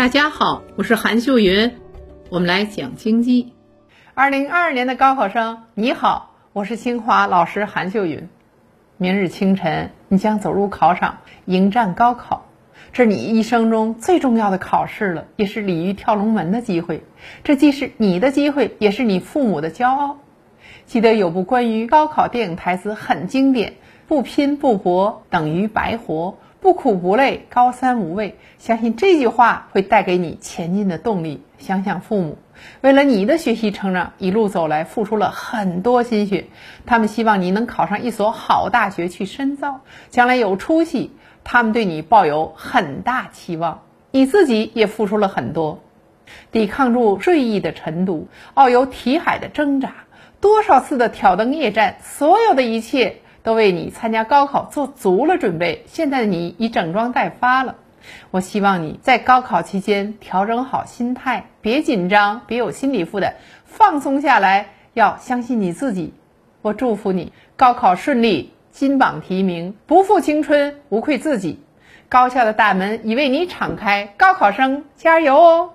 大家好，我是韩秀云，我们来讲经济。二零二二年的高考生，你好，我是清华老师韩秀云。明日清晨，你将走入考场，迎战高考，这是你一生中最重要的考试了，也是鲤鱼跳龙门的机会。这既是你的机会，也是你父母的骄傲。记得有部关于高考电影台词很经典：“不拼不搏，等于白活。”不苦不累，高三无味。相信这句话会带给你前进的动力。想想父母，为了你的学习成长，一路走来付出了很多心血。他们希望你能考上一所好大学去深造，将来有出息。他们对你抱有很大期望，你自己也付出了很多，抵抗住睡意的晨读，遨游题海的挣扎，多少次的挑灯夜战，所有的一切。都为你参加高考做足了准备，现在的你已整装待发了。我希望你在高考期间调整好心态，别紧张，别有心理负担，放松下来，要相信你自己。我祝福你高考顺利，金榜题名，不负青春，无愧自己。高校的大门已为你敞开，高考生加油哦！